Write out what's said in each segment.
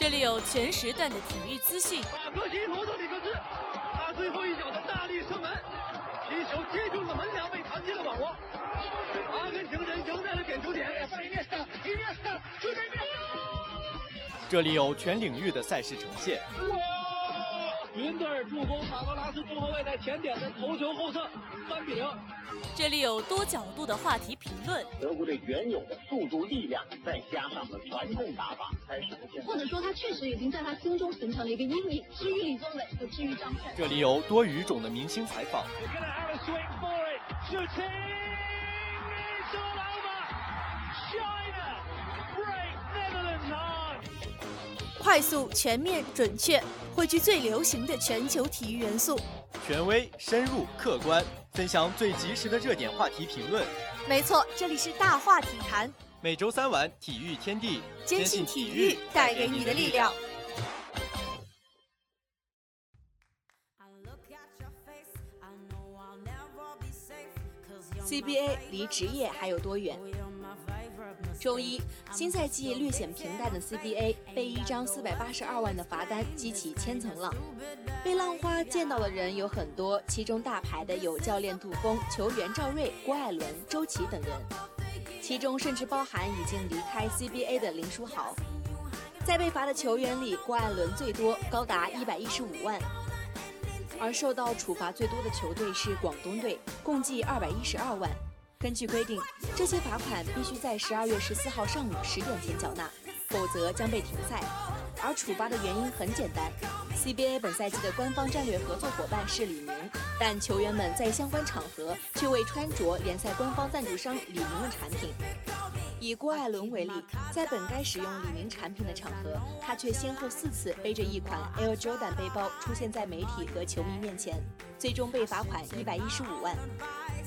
这里有全时段的体育资讯。马克西罗德里克斯，他最后一脚的大力射门，皮球接中了门梁，被弹进了网窝。阿根廷人赢在了点球点。这里有全领域的赛事呈现。云德尔助攻马格拉斯中后卫在前点的头球后侧，三比零。这里有多角度的话题评论。德国队原有的速度、力量，再加上了传控打法，才实现。或者说，他确实已经在他心中形成了一个阴影。至于李宗伟，和至于张帅。这里有多语种的明星采访。快速、全面、准确，汇聚最流行的全球体育元素。权威、深入、客观，分享最及时的热点话题评论。没错，这里是大话体坛。每周三晚，体育天地，坚信体育带给你的力量。CBA 离职业还有多远？周一，新赛季略显平淡的 CBA 被一张四百八十二万的罚单激起千层浪。被浪花溅到的人有很多，其中大牌的有教练杜锋、球员赵睿、郭艾伦、周琦等人，其中甚至包含已经离开 CBA 的林书豪。在被罚的球员里，郭艾伦最多，高达一百一十五万。而受到处罚最多的球队是广东队，共计二百一十二万。根据规定，这些罚款必须在十二月十四号上午十点前缴纳，否则将被停赛。而处罚的原因很简单，CBA 本赛季的官方战略合作伙伴是李宁，但球员们在相关场合却未穿着联赛官方赞助商李宁的产品。以郭艾伦为例，在本该使用李宁产品的场合，他却先后四次背着一款 Air Jordan 背包出现在媒体和球迷面前，最终被罚款一百一十五万。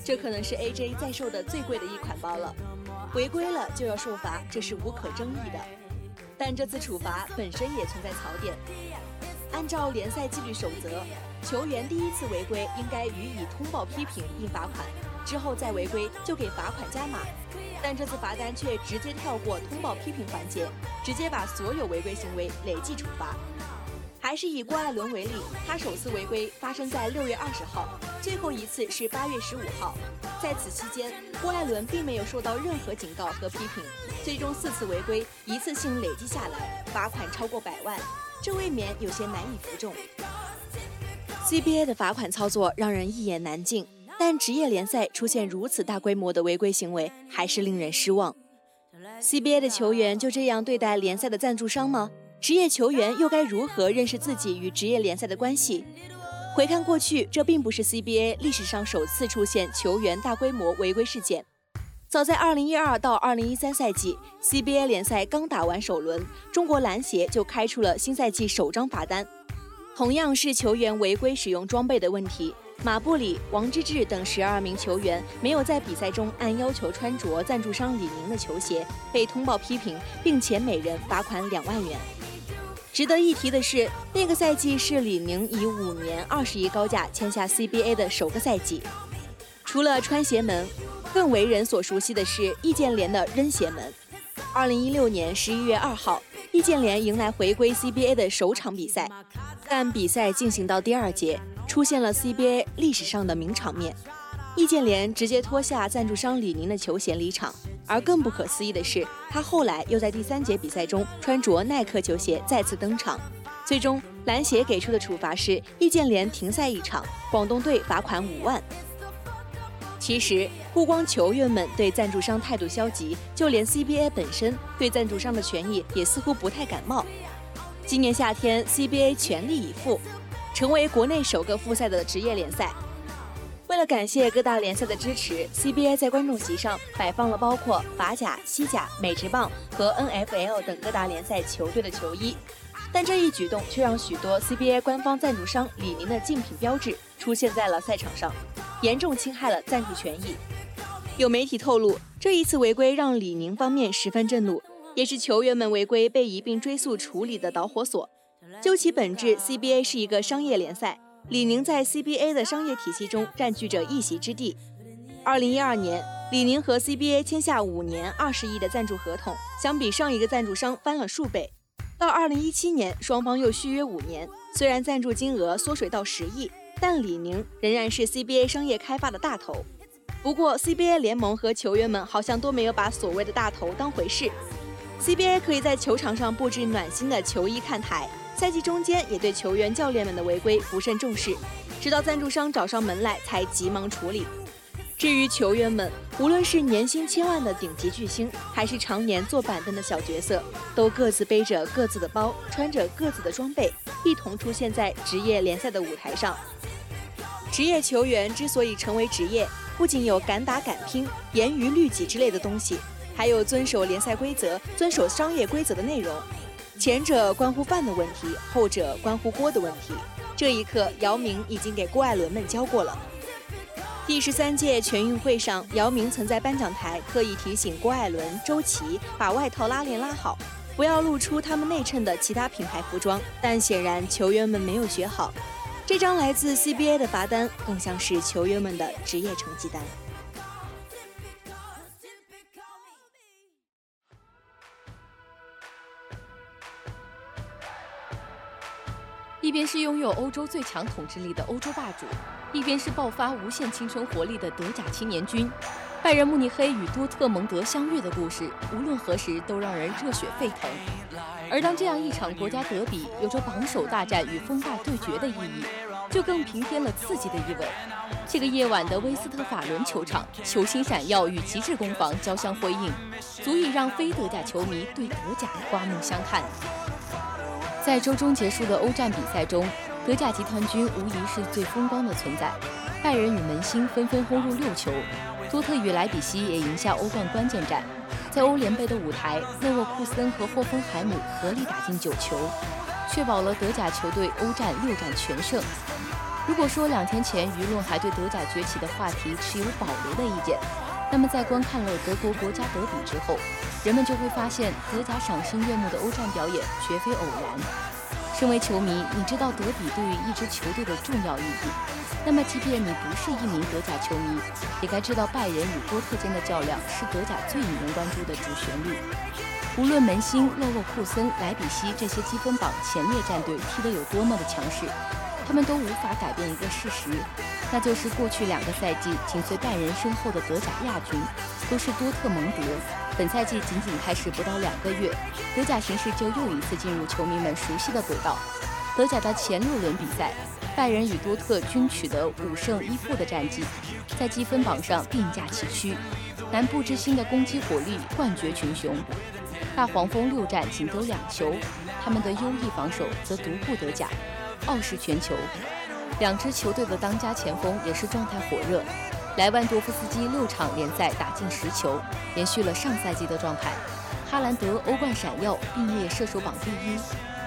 这可能是 AJ 在售的最贵的一款包了，违规了就要受罚，这是无可争议的。但这次处罚本身也存在槽点。按照联赛纪律守则，球员第一次违规应该予以通报批评并罚款，之后再违规就给罚款加码。但这次罚单却直接跳过通报批评环节，直接把所有违规行为累计处罚。还是以郭艾伦为例，他首次违规发生在六月二十号，最后一次是八月十五号。在此期间，郭艾伦并没有受到任何警告和批评，最终四次违规一次性累计下来，罚款超过百万，这未免有些难以服众。CBA 的罚款操作让人一言难尽，但职业联赛出现如此大规模的违规行为，还是令人失望。CBA 的球员就这样对待联赛的赞助商吗？职业球员又该如何认识自己与职业联赛的关系？回看过去，这并不是 CBA 历史上首次出现球员大规模违规事件。早在2012到2013赛季，CBA 联赛刚打完首轮，中国篮协就开出了新赛季首张罚单。同样是球员违规使用装备的问题，马布里、王治郅等十二名球员没有在比赛中按要求穿着赞助商李宁的球鞋，被通报批评，并且每人罚款两万元。值得一提的是，那个赛季是李宁以五年二十亿高价签下 CBA 的首个赛季。除了穿鞋门，更为人所熟悉的是易建联的扔鞋门。二零一六年十一月二号，易建联迎来回归 CBA 的首场比赛，但比赛进行到第二节，出现了 CBA 历史上的名场面。易建联直接脱下赞助商李宁的球鞋离场，而更不可思议的是，他后来又在第三节比赛中穿着耐克球鞋再次登场。最终，篮协给出的处罚是易建联停赛一场，广东队罚款五万。其实，不光球员们对赞助商态度消极，就连 CBA 本身对赞助商的权益也似乎不太感冒。今年夏天，CBA 全力以赴，成为国内首个复赛的职业联赛。为了感谢各大联赛的支持，CBA 在观众席上摆放了包括法甲、西甲、美职棒和 NFL 等各大联赛球队的球衣。但这一举动却让许多 CBA 官方赞助商李宁的竞品标志出现在了赛场上，严重侵害了赞助权益。有媒体透露，这一次违规让李宁方面十分震怒，也是球员们违规被一并追诉处理的导火索。究其本质，CBA 是一个商业联赛。李宁在 CBA 的商业体系中占据着一席之地。二零一二年，李宁和 CBA 签下五年二十亿的赞助合同，相比上一个赞助商翻了数倍。到二零一七年，双方又续约五年，虽然赞助金额缩水到十亿，但李宁仍然是 CBA 商业开发的大头。不过，CBA 联盟和球员们好像都没有把所谓的大头当回事。CBA 可以在球场上布置暖心的球衣看台，赛季中间也对球员、教练们的违规不甚重视，直到赞助商找上门来才急忙处理。至于球员们，无论是年薪千万的顶级巨星，还是常年坐板凳的小角色，都各自背着各自的包，穿着各自的装备，一同出现在职业联赛的舞台上。职业球员之所以成为职业，不仅有敢打敢拼、严于律己之类的东西，还有遵守联赛规则、遵守商业规则的内容。前者关乎饭的问题，后者关乎锅的问题。这一刻，姚明已经给郭艾伦们教过了。第十三届全运会上，姚明曾在颁奖台特意提醒郭艾伦、周琦把外套拉链拉好，不要露出他们内衬的其他品牌服装。但显然球员们没有学好，这张来自 CBA 的罚单更像是球员们的职业成绩单。一边是拥有欧洲最强统治力的欧洲霸主。一边是爆发无限青春活力的德甲青年军，拜仁慕尼黑与多特蒙德相遇的故事，无论何时都让人热血沸腾。而当这样一场国家德比有着榜首大战与风大对决的意义，就更平添了刺激的意味。这个夜晚的威斯特法伦球场，球星闪耀与极致攻防交相辉映，足以让非德甲球迷对德甲刮目相看。在周中结束的欧战比赛中。德甲集团军无疑是最风光的存在，拜仁与门兴纷纷轰入六球，多特与莱比锡也赢下欧冠关键战。在欧联杯的舞台，勒沃库森和霍芬海姆合力打进九球，确保了德甲球队欧战六战全胜。如果说两天前舆论还对德甲崛起的话题持有保留的意见，那么在观看了德国国家德比之后，人们就会发现德甲赏心悦目的欧战表演绝非偶然。身为球迷，你知道德比对于一支球队的重要意义。那么，即便你不是一名德甲球迷，也该知道拜仁与多特间的较量是德甲最引人关注的主旋律。无论门兴、勒沃库森、莱比锡这些积分榜前列战队踢得有多么的强势，他们都无法改变一个事实，那就是过去两个赛季紧随拜仁身后的德甲亚军都是多特蒙德。本赛季仅仅开始不到两个月，德甲形势就又一次进入球迷们熟悉的轨道。德甲的前六轮比赛，拜仁与多特均取得五胜一负的战绩，在积分榜上并驾齐驱。南部之星的攻击火力冠绝群雄，大黄蜂六战仅得两球，他们的优异防守则独步德甲，傲视全球。两支球队的当家前锋也是状态火热。莱万多夫斯基六场联赛打进十球，延续了上赛季的状态。哈兰德欧冠闪耀，并列射手榜第一，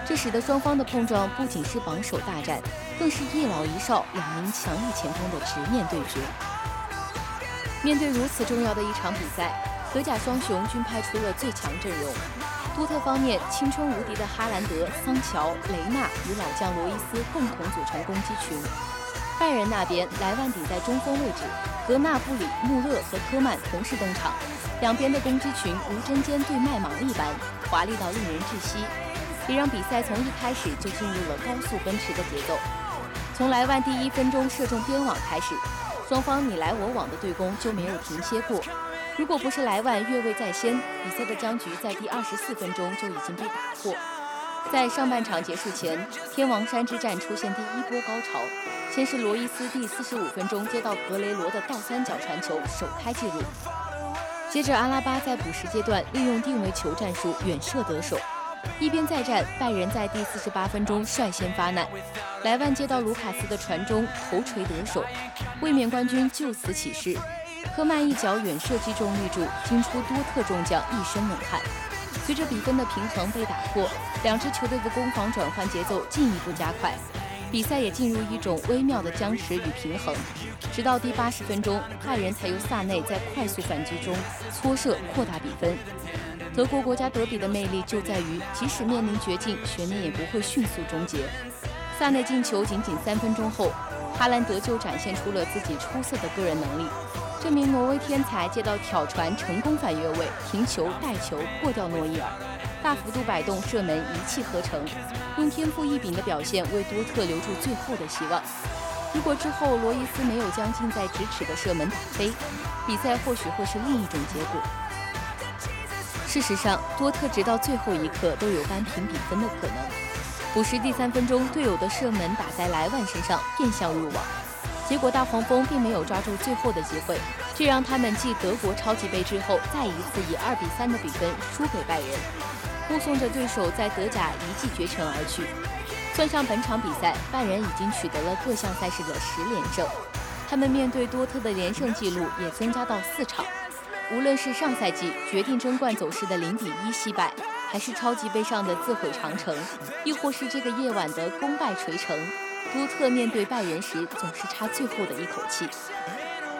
这使得双方的碰撞不仅是榜首大战，更是一老一少两名强力前锋的直面对决。面对如此重要的一场比赛，德甲双雄均派出了最强阵容。多特方面，青春无敌的哈兰德、桑乔、雷纳与老将罗伊斯共同组成攻击群。拜仁那边，莱万顶在中锋位置，格纳布里、穆勒和科曼同时登场，两边的攻击群如针尖对麦芒一般，华丽到令人窒息，也让比赛从一开始就进入了高速奔驰的节奏。从莱万第一分钟射中边网开始，双方你来我往的对攻就没有停歇过。如果不是莱万越位在先，比赛的僵局在第二十四分钟就已经被打破。在上半场结束前，天王山之战出现第一波高潮。先是罗伊斯第四十五分钟接到格雷罗的倒三角传球，首开纪录。接着阿拉巴在补时阶段利用定位球战术远射得手。一边再战，拜仁在第四十八分钟率先发难，莱万接到卢卡斯的传中头锤得手，卫冕冠军就此起势。科曼一脚远射击中立柱，惊出多特众将一身冷汗。随着比分的平衡被打破，两支球队的攻防转换节奏进一步加快。比赛也进入一种微妙的僵持与平衡，直到第八十分钟，拜仁才由萨内在快速反击中搓射扩大比分。德国国家德比的魅力就在于，即使面临绝境，悬念也不会迅速终结。萨内进球仅仅三分钟后，哈兰德就展现出了自己出色的个人能力。这名挪威天才接到挑传，成功反越位，停球带球，过掉诺伊尔。大幅度摆动射门一气呵成，用天赋异禀的表现为多特留住最后的希望。如果之后罗伊斯没有将近在咫尺的射门打飞，比赛或许会是另一种结果。事实上，多特直到最后一刻都有扳平比分的可能。补时第三分钟，队友的射门打在莱万身上，变相入网。结果大黄蜂并没有抓住最后的机会，这让他们继德国超级杯之后，再一次以二比三的比分输给拜仁，目送着对手在德甲一骑绝尘而去。算上本场比赛，拜仁已经取得了各项赛事的十连胜，他们面对多特的连胜纪录也增加到四场。无论是上赛季决定争冠走势的零比一惜败，还是超级杯上的自毁长城，亦或是这个夜晚的功败垂成，多特面对拜仁时总是差最后的一口气。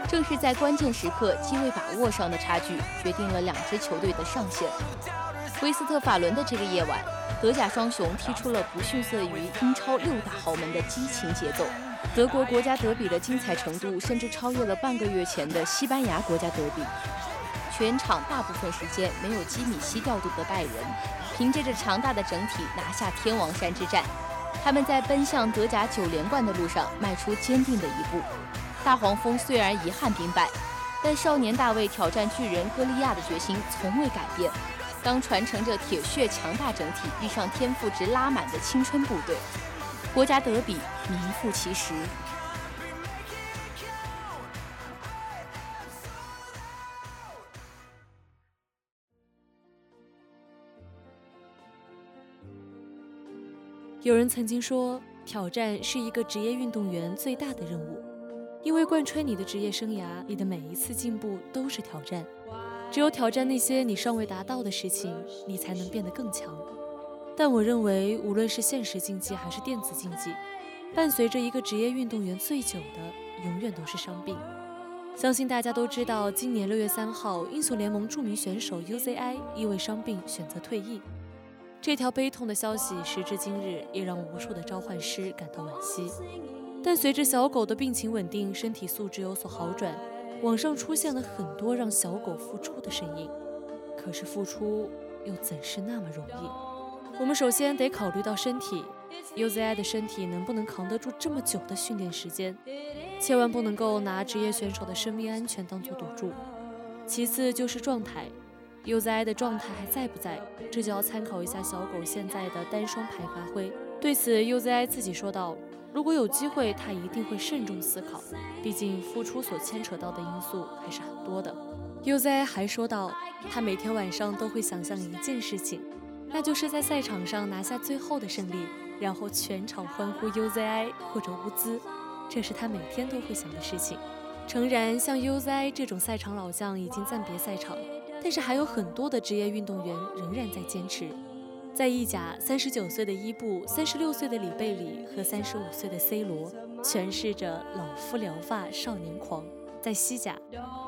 正是在关键时刻机会把握上的差距，决定了两支球队的上限。威斯特法伦的这个夜晚，德甲双雄踢出了不逊色于英超六大豪门的激情节奏。德国国家德比的精彩程度，甚至超越了半个月前的西班牙国家德比。全场大部分时间没有基米希调度的拜仁，凭借着强大的整体拿下天王山之战。他们在奔向德甲九连冠的路上迈出坚定的一步。大黄蜂虽然遗憾兵败，但少年大卫挑战巨人歌利亚的决心从未改变。当传承着铁血强大整体遇上天赋值拉满的青春部队，国家德比名副其实。有人曾经说，挑战是一个职业运动员最大的任务，因为贯穿你的职业生涯，你的每一次进步都是挑战。只有挑战那些你尚未达到的事情，你才能变得更强。但我认为，无论是现实竞技还是电子竞技，伴随着一个职业运动员最久的，永远都是伤病。相信大家都知道，今年六月三号，英雄联盟著名选手 UZI 因为伤病选择退役。这条悲痛的消息，时至今日也让无数的召唤师感到惋惜。但随着小狗的病情稳定，身体素质有所好转，网上出现了很多让小狗复出的身影。可是复出又怎是那么容易？我们首先得考虑到身体，UZI 的身体能不能扛得住这么久的训练时间？千万不能够拿职业选手的生命安全当做赌注。其次就是状态。UZI 的状态还在不在？这就要参考一下小狗现在的单双排发挥。对此，UZI 自己说道：“如果有机会，他一定会慎重思考，毕竟复出所牵扯到的因素还是很多的。”UZI 还说道：“他每天晚上都会想象一件事情，那就是在赛场上拿下最后的胜利，然后全场欢呼 UZI 或者乌兹，这是他每天都会想的事情。”诚然，像 UZI 这种赛场老将已经暂别赛场。但是还有很多的职业运动员仍然在坚持。在意甲，三十九岁的伊布、三十六岁的里贝里和三十五岁的 C 罗诠释着老夫聊发少年狂。在西甲，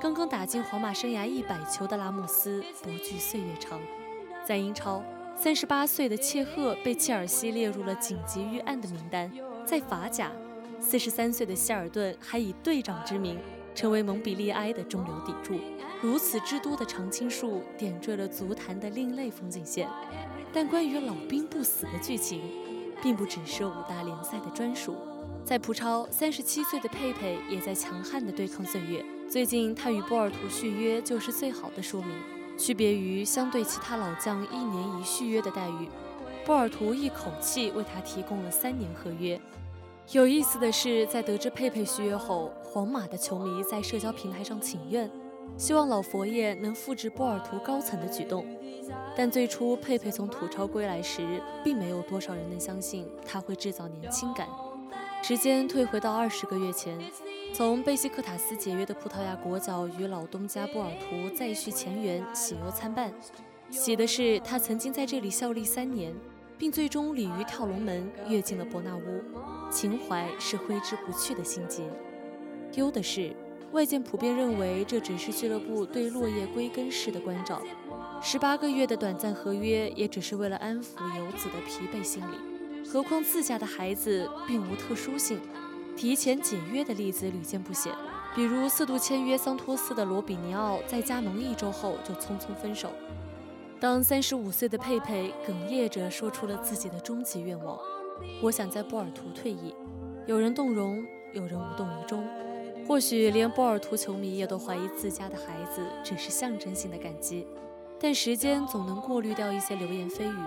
刚刚打进皇马生涯一百球的拉莫斯不惧岁月长。在英超，三十八岁的切赫被切尔西列入了紧急预案的名单。在法甲，四十三岁的希尔顿还以队长之名成为蒙彼利埃的中流砥柱。如此之多的常青树点缀了足坛的另类风景线，但关于老兵不死的剧情，并不只是五大联赛的专属。在葡超，三十七岁的佩佩也在强悍地对抗岁月。最近他与波尔图续约，就是最好的说明。区别于相对其他老将一年一续约的待遇，波尔图一口气为他提供了三年合约。有意思的是，在得知佩佩续约后，皇马的球迷在社交平台上请愿。希望老佛爷能复制波尔图高层的举动，但最初佩佩从土超归来时，并没有多少人能相信他会制造年轻感。时间退回到二十个月前，从贝西克塔斯解约的葡萄牙国脚与老东家波尔图再续前缘，喜忧参半。喜的是他曾经在这里效力三年，并最终鲤鱼跳龙门跃进了伯纳乌，情怀是挥之不去的心结。忧的是。外界普遍认为，这只是俱乐部对落叶归根式的关照。十八个月的短暂合约，也只是为了安抚游子的疲惫心理。何况自家的孩子并无特殊性，提前解约的例子屡见不鲜。比如四度签约桑托斯的罗比尼奥，在加盟一周后就匆匆分手。当三十五岁的佩佩哽咽着说出了自己的终极愿望：“我想在波尔图退役。”有人动容，有人无动于衷。或许连波尔图球迷也都怀疑自家的孩子只是象征性的感激。但时间总能过滤掉一些流言蜚语。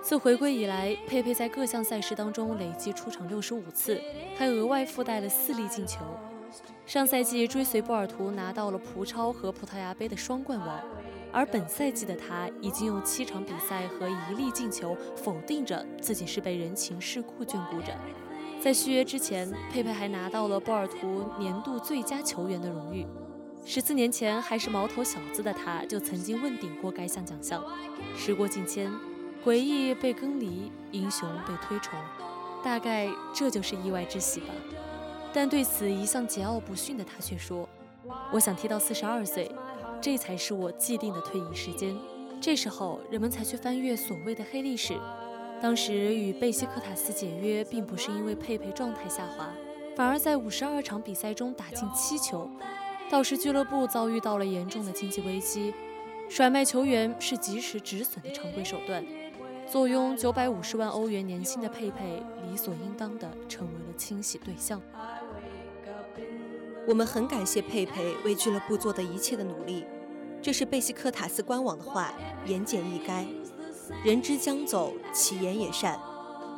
自回归以来，佩佩在各项赛事当中累计出场六十五次，还额外附带了四粒进球。上赛季追随波尔图拿到了葡超和葡萄牙杯的双冠王，而本赛季的他已经用七场比赛和一粒进球否定着自己是被人情世故眷顾着。在续约之前，佩佩还拿到了波尔图年度最佳球员的荣誉。十四年前还是毛头小子的他，就曾经问鼎过该项奖项。时过境迁。回忆被更离，英雄被推崇，大概这就是意外之喜吧。但对此一向桀骜不驯的他却说：“我想踢到四十二岁，这才是我既定的退役时间。这时候人们才去翻阅所谓的黑历史。当时与贝西克塔斯解约，并不是因为佩佩状态下滑，反而在五十二场比赛中打进七球。倒是俱乐部遭遇到了严重的经济危机，甩卖球员是及时止损的常规手段。”坐拥九百五十万欧元年薪的佩佩，理所应当的成为了清洗对象。我们很感谢佩佩为俱乐部做的一切的努力，这是贝西克塔斯官网的话，言简意赅。人之将走，其言也善。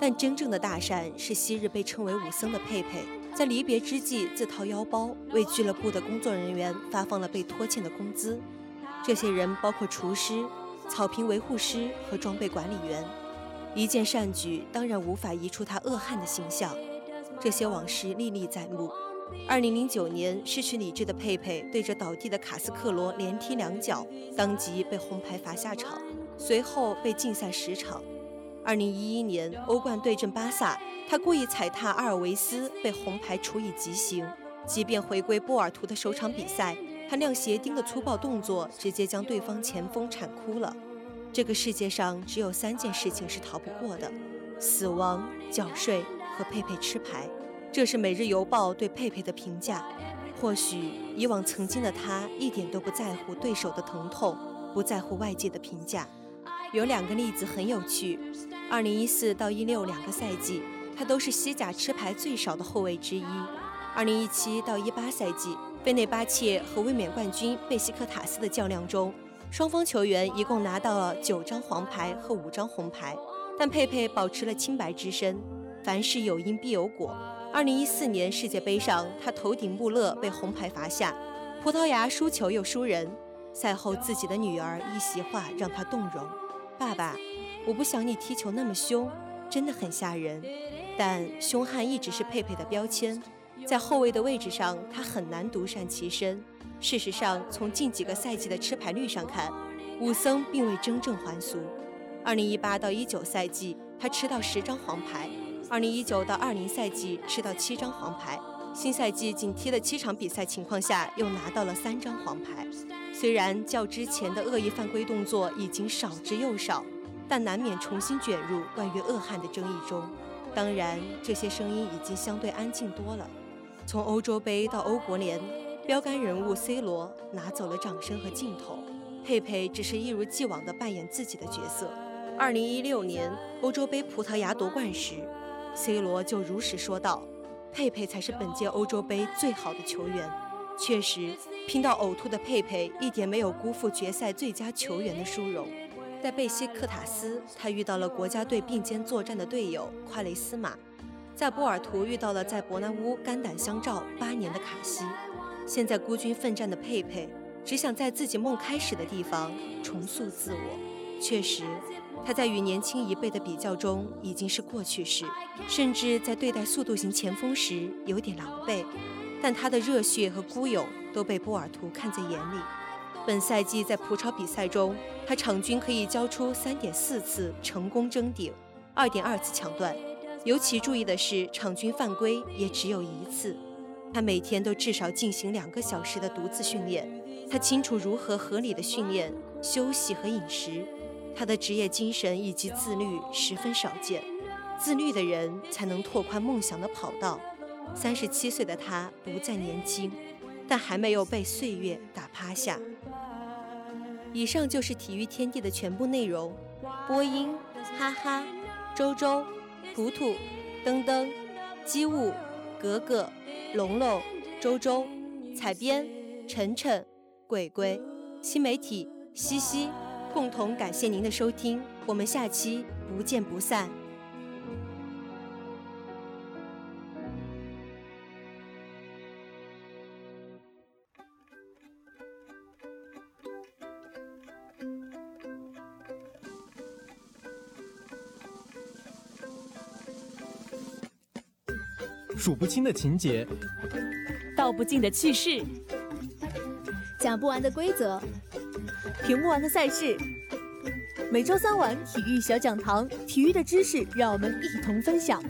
但真正的大善是昔日被称为武僧的佩佩，在离别之际自掏腰包为俱乐部的工作人员发放了被拖欠的工资。这些人包括厨师。草坪维护师和装备管理员，一件善举当然无法移除他恶汉的形象。这些往事历历在目。二零零九年失去理智的佩佩对着倒地的卡斯克罗连踢两脚，当即被红牌罚下场，随后被禁赛十场。二零一一年欧冠对阵巴萨，他故意踩踏阿尔维斯，被红牌处以极刑。即便回归波尔图的首场比赛。他亮鞋钉的粗暴动作，直接将对方前锋铲哭了。这个世界上只有三件事情是逃不过的：死亡、缴税和佩佩吃牌。这是《每日邮报》对佩佩的评价。或许以往曾经的他一点都不在乎对手的疼痛，不在乎外界的评价。有两个例子很有趣：2014到16两个赛季，他都是西甲吃牌最少的后卫之一；2017到18赛季。费内巴切和卫冕冠军贝西克塔斯的较量中，双方球员一共拿到了九张黄牌和五张红牌，但佩佩保持了清白之身。凡事有因必有果。二零一四年世界杯上，他头顶穆勒被红牌罚下，葡萄牙输球又输人。赛后，自己的女儿一席话让他动容：“爸爸，我不想你踢球那么凶，真的很吓人。但凶悍一直是佩佩的标签。”在后卫的位置上，他很难独善其身。事实上，从近几个赛季的吃牌率上看，武僧并未真正还俗。2018到19赛季，他吃到十张黄牌；2019到20赛季吃到七张黄牌。新赛季仅踢了七场比赛情况下，又拿到了三张黄牌。虽然较之前的恶意犯规动作已经少之又少，但难免重新卷入关于恶汉的争议中。当然，这些声音已经相对安静多了。从欧洲杯到欧国联，标杆人物 C 罗拿走了掌声和镜头，佩佩只是一如既往地扮演自己的角色。二零一六年欧洲杯葡萄牙夺冠时，C 罗就如实说道：“佩佩才是本届欧洲杯最好的球员。”确实，拼到呕吐的佩佩一点没有辜负决赛最佳球员的殊荣。在贝西克塔斯，他遇到了国家队并肩作战的队友夸雷斯马。在波尔图遇到了在伯纳乌肝胆相照八年的卡西，现在孤军奋战的佩佩只想在自己梦开始的地方重塑自我。确实，他在与年轻一辈的比较中已经是过去式，甚至在对待速度型前锋时有点狼狈。但他的热血和孤勇都被波尔图看在眼里。本赛季在葡超比赛中，他场均可以交出三点四次成功争顶，二点二次抢断。尤其注意的是，场均犯规也只有一次。他每天都至少进行两个小时的独自训练，他清楚如何合理的训练、休息和饮食。他的职业精神以及自律十分少见，自律的人才能拓宽梦想的跑道。三十七岁的他不再年轻，但还没有被岁月打趴下。以上就是体育天地的全部内容。播音：哈哈、周周、图图、噔噔、机务、格格、龙龙、周周；采编：晨晨、鬼鬼；新媒体：西西。共同感谢您的收听，我们下期不见不散。数不清的情节，道不尽的趣事，讲不完的规则，屏幕完的赛事。每周三晚体育小讲堂，体育的知识让我们一同分享。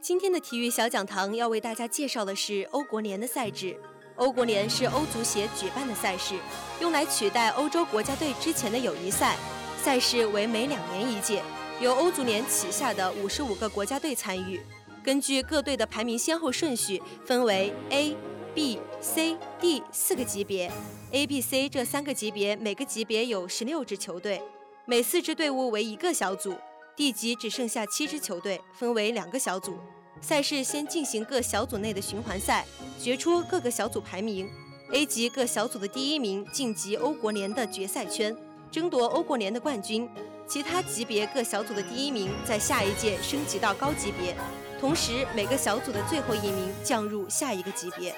今天的体育小讲堂要为大家介绍的是欧国联的赛制。欧国联是欧足协举办的赛事，用来取代欧洲国家队之前的友谊赛。赛事为每两年一届，由欧足联旗下的五十五个国家队参与。根据各队的排名先后顺序，分为 A、B、C、D 四个级别。A、B、C 这三个级别，每个级别有十六支球队，每四支队伍为一个小组。D 级只剩下七支球队，分为两个小组。赛事先进行各小组内的循环赛，决出各个小组排名。A 级各小组的第一名晋级欧国联的决赛圈。争夺欧国联的冠军，其他级别各小组的第一名在下一届升级到高级别，同时每个小组的最后一名降入下一个级别。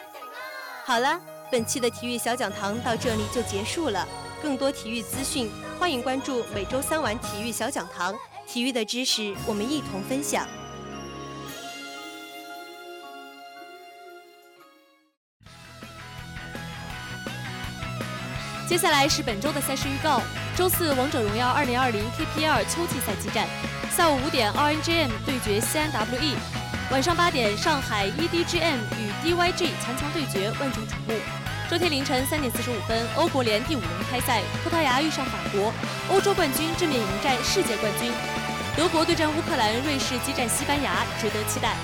好了，本期的体育小讲堂到这里就结束了。更多体育资讯，欢迎关注每周三晚体育小讲堂，体育的知识我们一同分享。接下来是本周的赛事预告。周四，王者荣耀2020 KPL 秋季赛季战，下午五点，RNGM 对决西安 WE；晚上八点，上海 EDGM 与 DYG 强强对决，万众瞩目。周天凌晨三点四十五分，欧国联第五轮开赛，葡萄牙遇上法国，欧洲冠军正面迎战世界冠军。德国对战乌克兰，瑞士激战西班牙，值得期待。